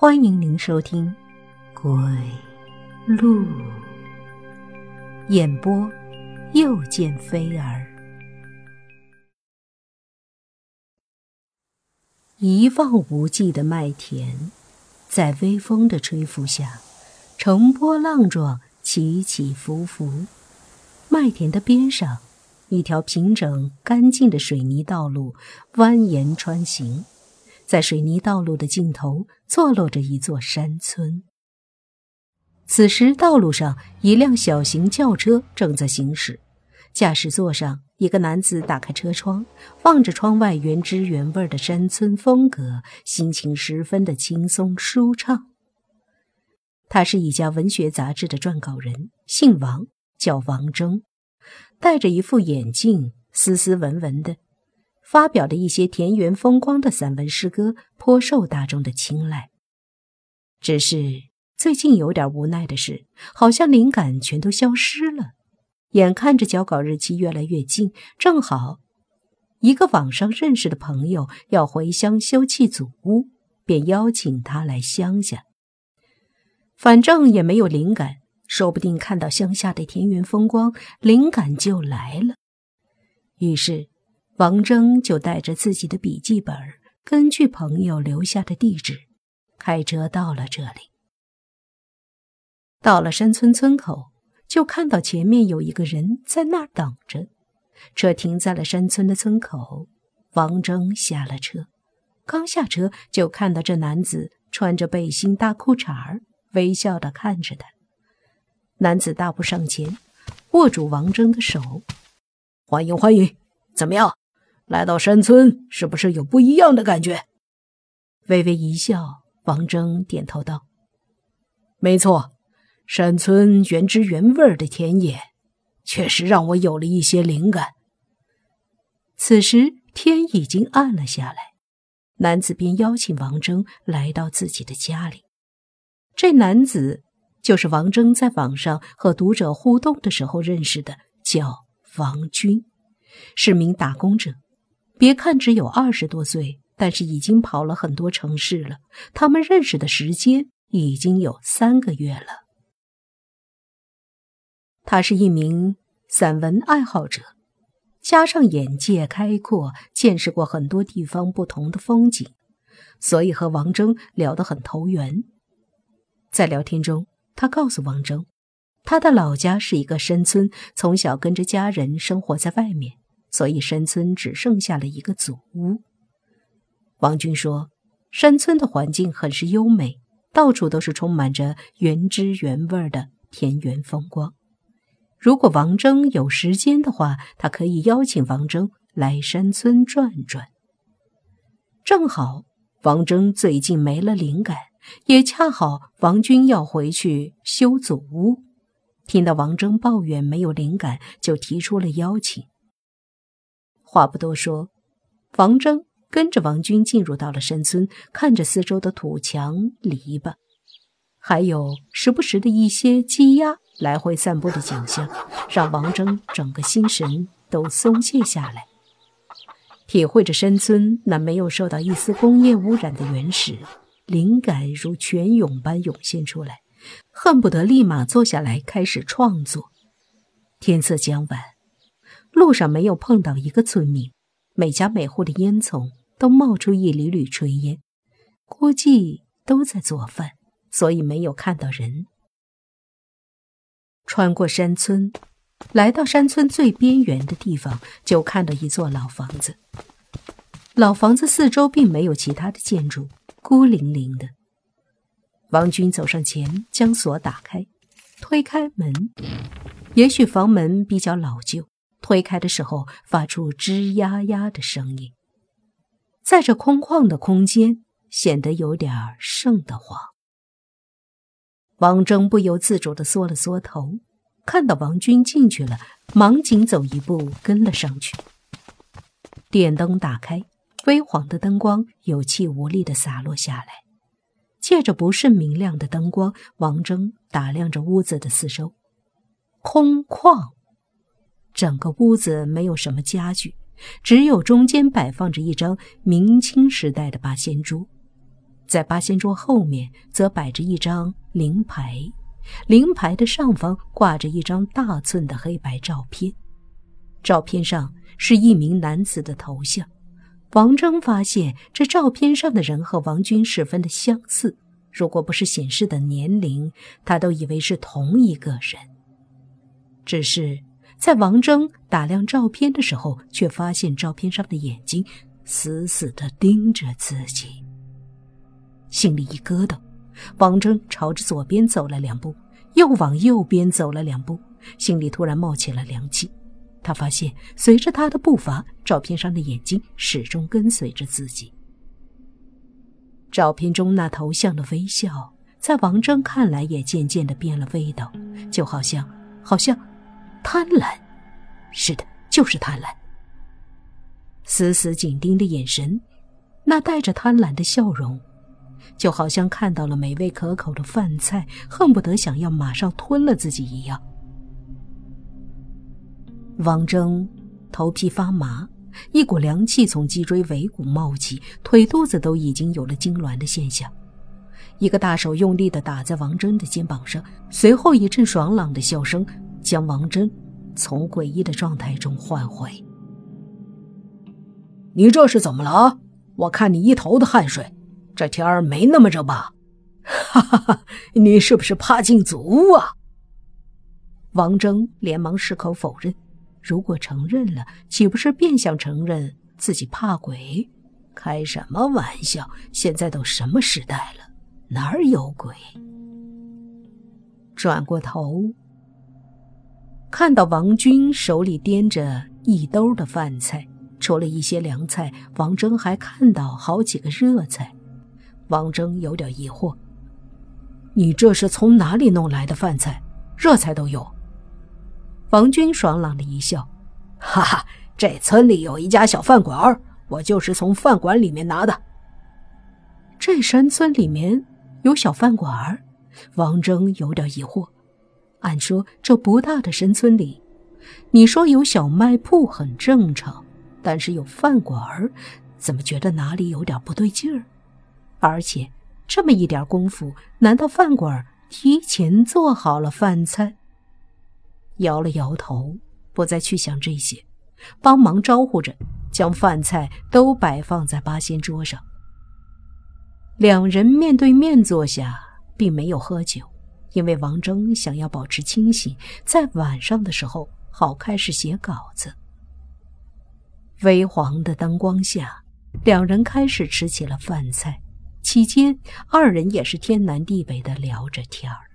欢迎您收听《鬼路》演播，又见飞儿。一望无际的麦田，在微风的吹拂下，成波浪状，起起伏伏。麦田的边上，一条平整干净的水泥道路蜿蜒穿行。在水泥道路的尽头，坐落着一座山村。此时，道路上一辆小型轿车正在行驶，驾驶座上一个男子打开车窗，望着窗外原汁原味的山村风格，心情十分的轻松舒畅。他是一家文学杂志的撰稿人，姓王，叫王征，戴着一副眼镜，斯斯文文的。发表的一些田园风光的散文诗歌颇受大众的青睐。只是最近有点无奈的是，好像灵感全都消失了。眼看着交稿日期越来越近，正好一个网上认识的朋友要回乡修葺祖屋，便邀请他来乡下。反正也没有灵感，说不定看到乡下的田园风光，灵感就来了。于是。王征就带着自己的笔记本，根据朋友留下的地址，开车到了这里。到了山村村口，就看到前面有一个人在那儿等着。车停在了山村的村口，王征下了车，刚下车就看到这男子穿着背心大裤衩儿，微笑的看着他。男子大步上前，握住王征的手：“欢迎欢迎，怎么样？”来到山村，是不是有不一样的感觉？微微一笑，王征点头道：“没错，山村原汁原味的田野，确实让我有了一些灵感。”此时天已经暗了下来，男子便邀请王征来到自己的家里。这男子就是王征在网上和读者互动的时候认识的，叫王军，是名打工者。别看只有二十多岁，但是已经跑了很多城市了。他们认识的时间已经有三个月了。他是一名散文爱好者，加上眼界开阔，见识过很多地方不同的风景，所以和王峥聊得很投缘。在聊天中，他告诉王峥，他的老家是一个山村，从小跟着家人生活在外面。所以山村只剩下了一个祖屋。王军说：“山村的环境很是优美，到处都是充满着原汁原味的田园风光。如果王征有时间的话，他可以邀请王征来山村转转。正好王征最近没了灵感，也恰好王军要回去修祖屋。听到王征抱怨没有灵感，就提出了邀请。”话不多说，王征跟着王军进入到了山村，看着四周的土墙篱笆，还有时不时的一些鸡鸭来回散步的景象，让王征整个心神都松懈下来，体会着山村那没有受到一丝工业污染的原始，灵感如泉涌般涌现出来，恨不得立马坐下来开始创作。天色将晚。路上没有碰到一个村民，每家每户的烟囱都冒出一缕缕炊烟，估计都在做饭，所以没有看到人。穿过山村，来到山村最边缘的地方，就看到一座老房子。老房子四周并没有其他的建筑，孤零零的。王军走上前，将锁打开，推开门。也许房门比较老旧。推开的时候，发出吱呀呀的声音，在这空旷的空间显得有点瘆得慌。王征不由自主的缩了缩头，看到王军进去了，忙紧走一步跟了上去。电灯打开，微黄的灯光有气无力的洒落下来，借着不甚明亮的灯光，王征打量着屋子的四周，空旷。整个屋子没有什么家具，只有中间摆放着一张明清时代的八仙桌，在八仙桌后面则摆着一张灵牌，灵牌的上方挂着一张大寸的黑白照片，照片上是一名男子的头像。王征发现这照片上的人和王军十分的相似，如果不是显示的年龄，他都以为是同一个人。只是在王征打量照片的时候，却发现照片上的眼睛死死地盯着自己。心里一咯噔，王征朝着左边走了两步，又往右边走了两步，心里突然冒起了凉气。他发现，随着他的步伐，照片上的眼睛始终跟随着自己。照片中那头像的微笑，在王征看来也渐渐的变了味道，就好像，好像，贪婪。是的，就是贪婪。死死紧盯的眼神，那带着贪婪的笑容。就好像看到了美味可口的饭菜，恨不得想要马上吞了自己一样。王征头皮发麻，一股凉气从脊椎尾骨冒起，腿肚子都已经有了痉挛的现象。一个大手用力的打在王征的肩膀上，随后一阵爽朗的笑声将王真从诡异的状态中唤回。你这是怎么了？我看你一头的汗水。这天儿没那么热吧？哈哈哈！你是不是怕进足啊？王征连忙矢口否认。如果承认了，岂不是变相承认自己怕鬼？开什么玩笑！现在都什么时代了，哪儿有鬼？转过头，看到王军手里掂着一兜的饭菜，除了一些凉菜，王征还看到好几个热菜。王征有点疑惑：“你这是从哪里弄来的饭菜？热菜都有。”王军爽朗的一笑：“哈哈，这村里有一家小饭馆，我就是从饭馆里面拿的。”这山村里面有小饭馆？王征有点疑惑。按说这不大的山村里，你说有小卖铺很正常，但是有饭馆儿，怎么觉得哪里有点不对劲儿？而且，这么一点功夫，难道饭馆提前做好了饭菜？摇了摇头，不再去想这些，帮忙招呼着，将饭菜都摆放在八仙桌上。两人面对面坐下，并没有喝酒，因为王峥想要保持清醒，在晚上的时候好开始写稿子。微黄的灯光下，两人开始吃起了饭菜。期间，二人也是天南地北的聊着天儿。